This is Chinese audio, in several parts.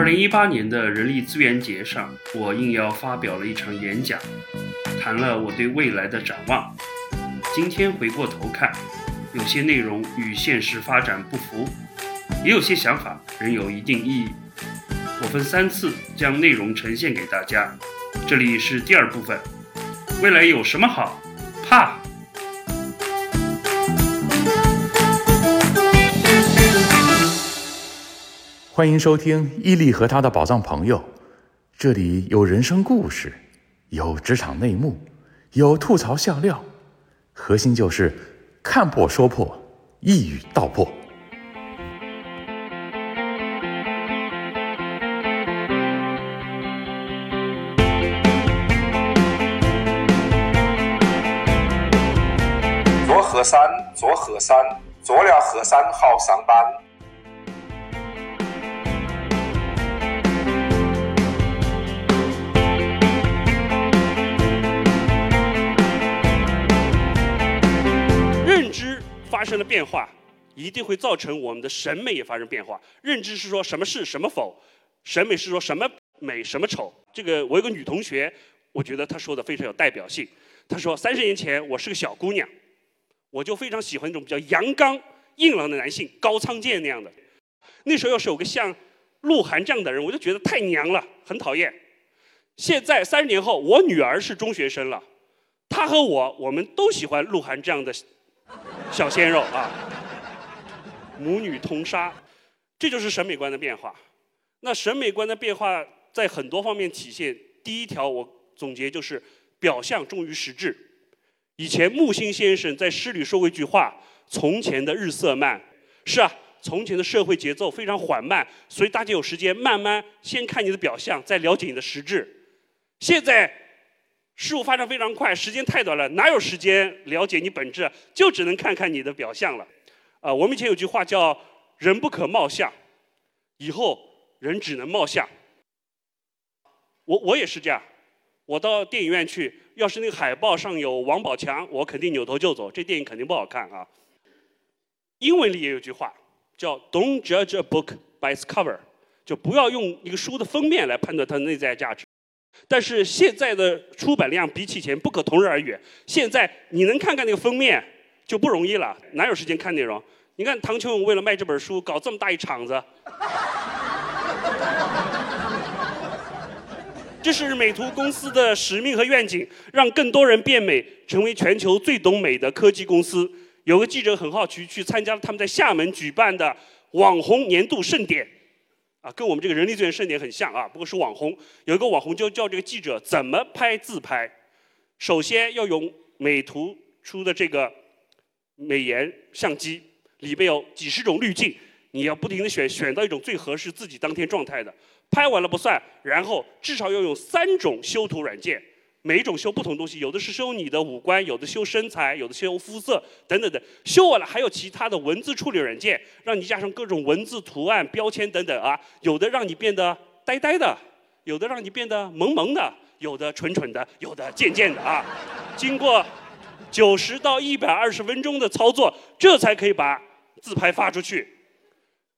二零一八年的人力资源节上，我应邀发表了一场演讲，谈了我对未来的展望。今天回过头看，有些内容与现实发展不符，也有些想法仍有一定意义。我分三次将内容呈现给大家，这里是第二部分。未来有什么好怕？欢迎收听伊利和他的宝藏朋友，这里有人生故事，有职场内幕，有吐槽笑料，核心就是看破说破，一语道破。做和尚做和尚，做了和尚好上班。发生了变化，一定会造成我们的审美也发生变化。认知是说什么是什么否，审美是说什么美什么丑。这个我有个女同学，我觉得她说的非常有代表性。她说三十年前我是个小姑娘，我就非常喜欢那种比较阳刚硬朗的男性，高仓健那样的。那时候要是有个像鹿晗这样的人，我就觉得太娘了，很讨厌。现在三十年后，我女儿是中学生了，她和我我们都喜欢鹿晗这样的小鲜肉啊，母女通杀，这就是审美观的变化。那审美观的变化在很多方面体现。第一条，我总结就是表象重于实质。以前木心先生在诗里说过一句话：“从前的日色慢。”是啊，从前的社会节奏非常缓慢，所以大家有时间慢慢先看你的表象，再了解你的实质。现在事物发展非常快，时间太短了，哪有时间了解你本质？就只能看看你的表象了。啊，我们以前有句话叫“人不可貌相”，以后人只能貌相。我我也是这样，我到电影院去，要是那个海报上有王宝强，我肯定扭头就走，这电影肯定不好看啊。英文里也有句话叫 “Don't judge a book by its cover”，就不要用一个书的封面来判断它的内在价值。但是现在的出版量比起以前不可同日而语。现在你能看看那个封面就不容易了，哪有时间看内容？你看唐琼为了卖这本书搞这么大一场子，这是美图公司的使命和愿景，让更多人变美，成为全球最懂美的科技公司。有个记者很好奇去参加了他们在厦门举办的网红年度盛典。啊，跟我们这个人力资源盛典很像啊，不过是网红。有一个网红就叫这个记者怎么拍自拍。首先要用美图出的这个美颜相机，里边有几十种滤镜，你要不停的选，选到一种最合适自己当天状态的。拍完了不算，然后至少要用三种修图软件。每一种修不同东西，有的是修你的五官，有的修身材，有的修肤色，等等等。修完了还有其他的文字处理软件，让你加上各种文字、图案、标签等等啊。有的让你变得呆呆的，有的让你变得萌萌的，有的蠢蠢的，有的贱贱的啊。经过九十到一百二十分钟的操作，这才可以把自拍发出去。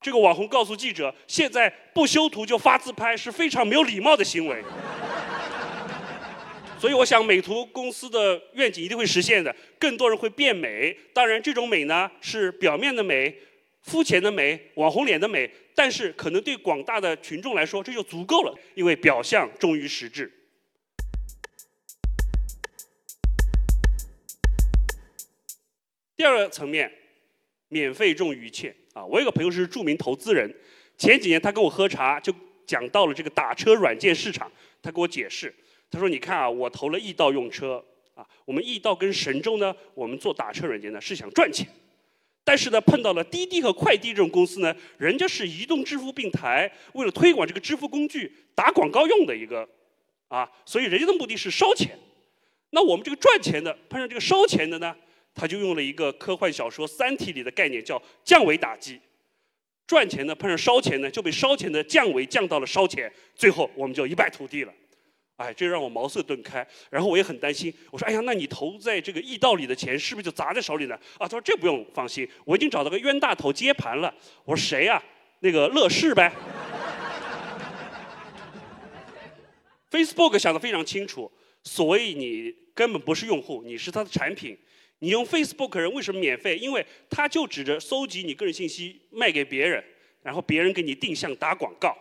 这个网红告诉记者，现在不修图就发自拍是非常没有礼貌的行为。所以我想，美图公司的愿景一定会实现的，更多人会变美。当然，这种美呢是表面的美、肤浅的美、网红脸的美，但是可能对广大的群众来说，这就足够了，因为表象重于实质。第二个层面，免费重于一切啊！我有个朋友是著名投资人，前几年他跟我喝茶，就讲到了这个打车软件市场，他给我解释。他说：“你看啊，我投了易到用车啊，我们易到跟神州呢，我们做打车软件呢是想赚钱，但是呢碰到了滴滴和快滴这种公司呢，人家是移动支付平台，为了推广这个支付工具打广告用的一个啊，所以人家的目的是烧钱。那我们这个赚钱的碰上这个烧钱的呢，他就用了一个科幻小说《三体》里的概念，叫降维打击。赚钱的碰上烧钱的，就被烧钱的降维降到了烧钱，最后我们就一败涂地了。”哎，这让我茅塞顿开。然后我也很担心，我说：“哎呀，那你投在这个易道里的钱是不是就砸在手里呢？”啊，他说：“这不用放心，我已经找到个冤大头接盘了。”我说：“谁呀？那个乐视呗。” Facebook 想得非常清楚，所以你根本不是用户，你是他的产品。你用 Facebook 人为什么免费？因为他就指着搜集你个人信息卖给别人，然后别人给你定向打广告，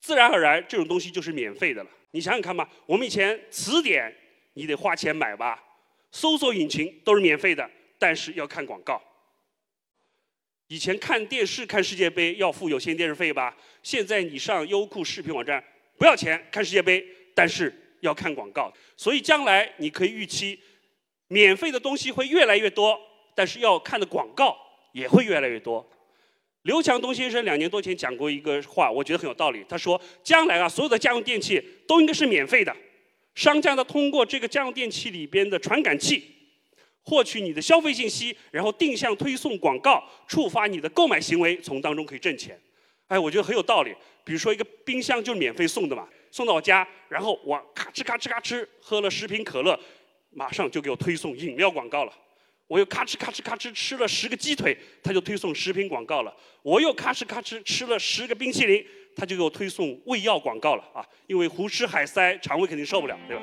自然而然这种东西就是免费的了。你想想看吧，我们以前词典你得花钱买吧，搜索引擎都是免费的，但是要看广告。以前看电视看世界杯要付有线电视费吧，现在你上优酷视频网站不要钱看世界杯，但是要看广告。所以将来你可以预期。免费的东西会越来越多，但是要看的广告也会越来越多。刘强东先生两年多前讲过一个话，我觉得很有道理。他说：“将来啊，所有的家用电器都应该是免费的，商家呢通过这个家用电器里边的传感器，获取你的消费信息，然后定向推送广告，触发你的购买行为，从当中可以挣钱。”哎，我觉得很有道理。比如说一个冰箱就是免费送的嘛，送到我家，然后我咔哧咔哧咔哧喝了十瓶可乐。马上就给我推送饮料广告了，我又咔哧咔哧咔哧吃了十个鸡腿，他就推送食品广告了。我又咔哧咔哧吃了十个冰淇淋，他就给我推送胃药广告了啊！因为胡吃海塞，肠胃肯定受不了，对吧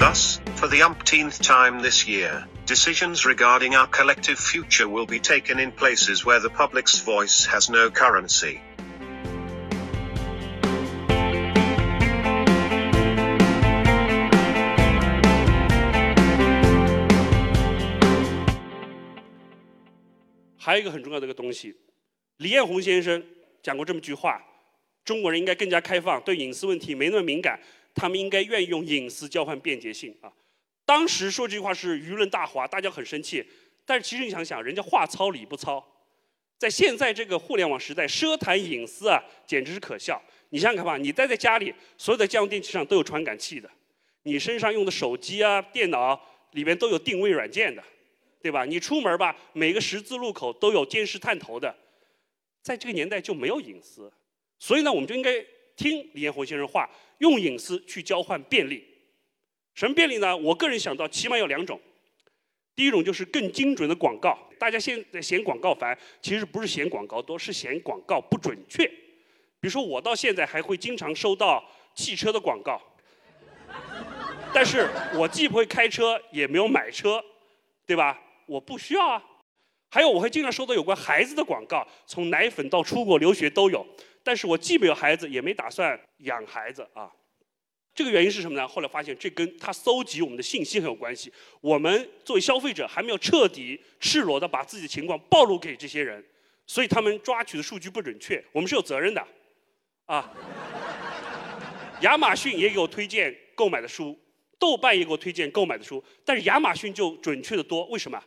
？Thus, for the umpteenth time this year. Decisions regarding our collective future will be taken in places where the public's voice has no currency. 还有一个很重要的一个东西，李彦宏先生讲过这么句话：中国人应该更加开放，对隐私问题没那么敏感，他们应该愿意用隐私交换便捷性啊。当时说这句话是舆论大哗，大家很生气。但是其实你想想，人家话糙理不糙，在现在这个互联网时代，奢谈隐私啊，简直是可笑。你想想看吧，你待在家里，所有的家用电器上都有传感器的，你身上用的手机啊、电脑里边都有定位软件的，对吧？你出门吧，每个十字路口都有监视探头的，在这个年代就没有隐私。所以呢，我们就应该听李彦宏先生话，用隐私去交换便利。什么便利呢？我个人想到起码有两种。第一种就是更精准的广告。大家现在嫌广告烦，其实不是嫌广告多，是嫌广告不准确。比如说，我到现在还会经常收到汽车的广告，但是我既不会开车，也没有买车，对吧？我不需要啊。还有，我会经常收到有关孩子的广告，从奶粉到出国留学都有，但是我既没有孩子，也没打算养孩子啊。这个原因是什么呢？后来发现这跟他搜集我们的信息很有关系。我们作为消费者还没有彻底赤裸的把自己的情况暴露给这些人，所以他们抓取的数据不准确，我们是有责任的，啊。亚马逊也给我推荐购买的书，豆瓣也给我推荐购买的书，但是亚马逊就准确的多。为什么？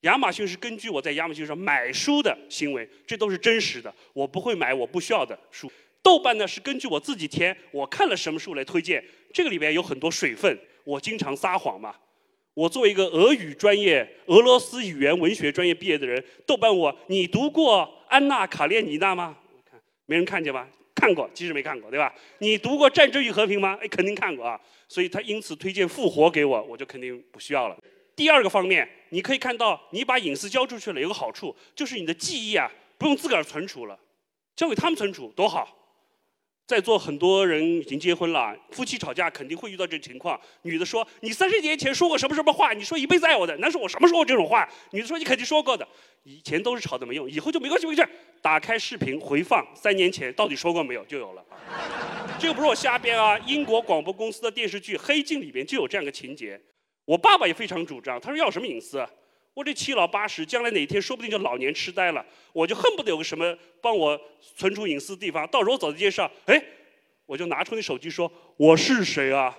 亚马逊是根据我在亚马逊上买书的行为，这都是真实的，我不会买我不需要的书。豆瓣呢是根据我自己填，我看了什么书来推荐，这个里边有很多水分，我经常撒谎嘛。我作为一个俄语专业、俄罗斯语言文学专业毕业的人，豆瓣我，你读过《安娜·卡列尼娜》吗？没人看见吧？看过，其实没看过，对吧？你读过《战争与和平》吗？哎，肯定看过啊。所以他因此推荐《复活》给我，我就肯定不需要了。第二个方面，你可以看到，你把隐私交出去了，有个好处，就是你的记忆啊，不用自个儿存储了，交给他们存储，多好。在座很多人已经结婚了，夫妻吵架肯定会遇到这种情况。女的说：“你三十年前说过什么什么话？你说一辈子爱我的。”男说：“我什么时候这种话？”女的说：“你肯定说过的。”以前都是吵的没用，以后就没关系没关系。打开视频回放，三年前到底说过没有就有了。这个不是我瞎编啊，英国广播公司的电视剧《黑镜》里边就有这样的情节。我爸爸也非常主张，他说要什么隐私？我这七老八十，将来哪天说不定就老年痴呆了，我就恨不得有个什么帮我存储隐私的地方。到时候走在街上，哎，我就拿出你手机说：“我是谁啊？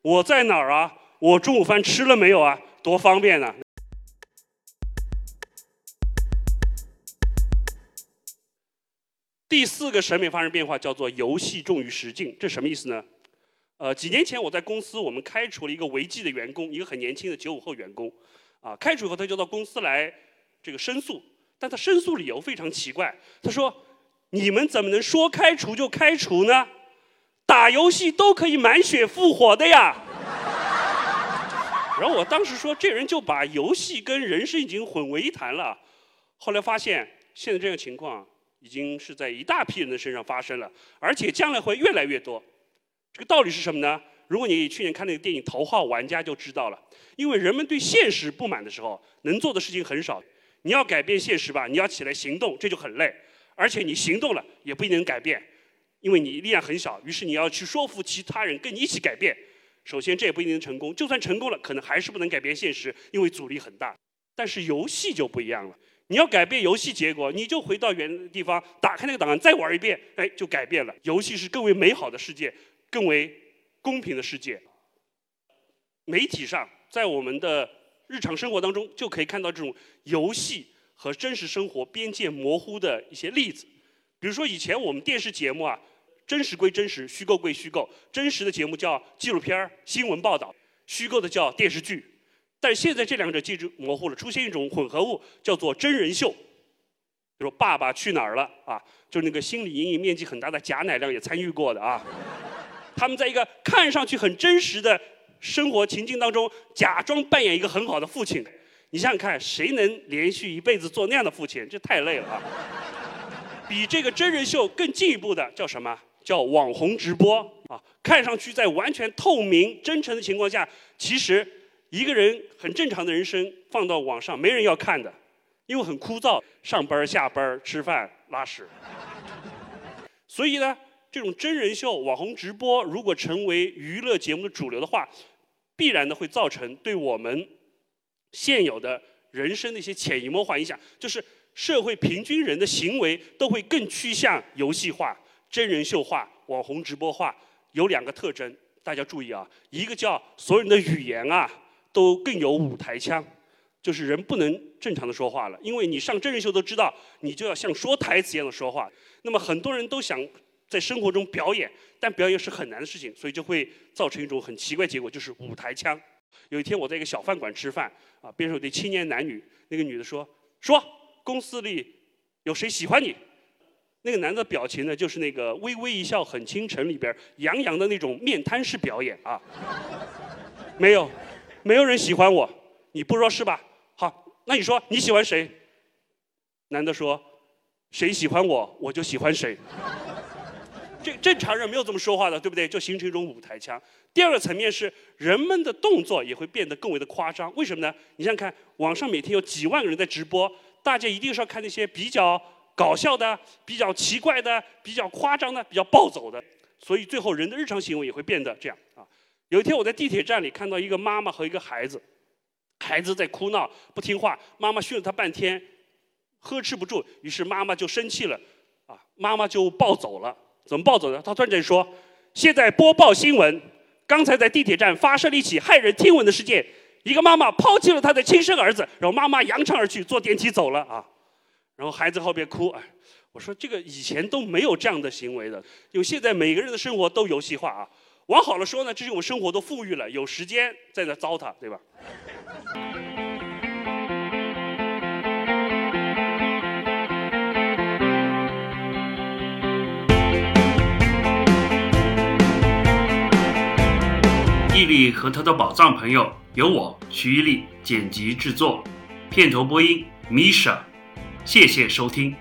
我在哪儿啊？我中午饭吃了没有啊？多方便啊！”第四个审美发生变化叫做游戏重于实境，这什么意思呢？呃，几年前我在公司，我们开除了一个违纪的员工，一个很年轻的九五后员工。啊，开除以后他就到公司来这个申诉，但他申诉理由非常奇怪，他说：“你们怎么能说开除就开除呢？打游戏都可以满血复活的呀！”然后我当时说，这人就把游戏跟人生已经混为一谈了。后来发现，现在这样情况已经是在一大批人的身上发生了，而且将来会越来越多。这个道理是什么呢？如果你去年看那个电影《头号玩家》就知道了。因为人们对现实不满的时候，能做的事情很少。你要改变现实吧，你要起来行动，这就很累。而且你行动了也不一定能改变，因为你力量很小。于是你要去说服其他人跟你一起改变。首先这也不一定能成功，就算成功了，可能还是不能改变现实，因为阻力很大。但是游戏就不一样了，你要改变游戏结果，你就回到原地方，打开那个档案再玩一遍，哎，就改变了。游戏是更为美好的世界，更为公平的世界。媒体上。在我们的日常生活当中，就可以看到这种游戏和真实生活边界模糊的一些例子。比如说，以前我们电视节目啊，真实归真实，虚构归虚构。真实的节目叫纪录片儿、新闻报道；虚构的叫电视剧。但现在这两者介质模糊了，出现一种混合物，叫做真人秀。比如《爸爸去哪儿了》啊，就那个心理阴影面积很大的贾乃亮也参与过的啊。他们在一个看上去很真实的。生活情境当中，假装扮演一个很好的父亲，你想想看，谁能连续一辈子做那样的父亲？这太累了啊！比这个真人秀更进一步的叫什么？叫网红直播啊！看上去在完全透明、真诚的情况下，其实一个人很正常的人生放到网上，没人要看的，因为很枯燥，上班、下班、吃饭、拉屎。所以呢？这种真人秀、网红直播，如果成为娱乐节目的主流的话，必然的会造成对我们现有的人生的一些潜移默化影响，就是社会平均人的行为都会更趋向游戏化、真人秀化、网红直播化。有两个特征，大家注意啊，一个叫所有人的语言啊都更有舞台腔，就是人不能正常的说话了，因为你上真人秀都知道，你就要像说台词一样的说话。那么很多人都想。在生活中表演，但表演是很难的事情，所以就会造成一种很奇怪结果，就是舞台腔。有一天我在一个小饭馆吃饭，啊，边上有对青年男女，那个女的说：“说公司里有谁喜欢你？”那个男的表情呢，就是那个微微一笑很倾城里边杨洋的那种面瘫式表演啊。没有，没有人喜欢我，你不说是吧？好，那你说你喜欢谁？男的说：“谁喜欢我，我就喜欢谁。”这正常人没有这么说话的，对不对？就形成一种舞台腔。第二个层面是人们的动作也会变得更为的夸张。为什么呢？你想想看，网上每天有几万个人在直播，大家一定是要看那些比较搞笑的、比较奇怪的、比较夸张的、比较暴走的。所以最后人的日常行为也会变得这样啊。有一天我在地铁站里看到一个妈妈和一个孩子，孩子在哭闹不听话，妈妈训了他半天，呵斥不住，于是妈妈就生气了，啊，妈妈就暴走了。怎么暴走的？他突然间说：“现在播报新闻，刚才在地铁站发生了一起骇人听闻的事件。一个妈妈抛弃了她的亲生儿子，然后妈妈扬长而去，坐电梯走了啊。然后孩子后边哭。哎，我说这个以前都没有这样的行为的，因为现在每个人的生活都游戏化啊。往好了说呢，这是我们生活都富裕了，有时间在那糟蹋，对吧？”莉莉和她的宝藏朋友由我徐一力剪辑制作，片头播音 Misha，谢谢收听。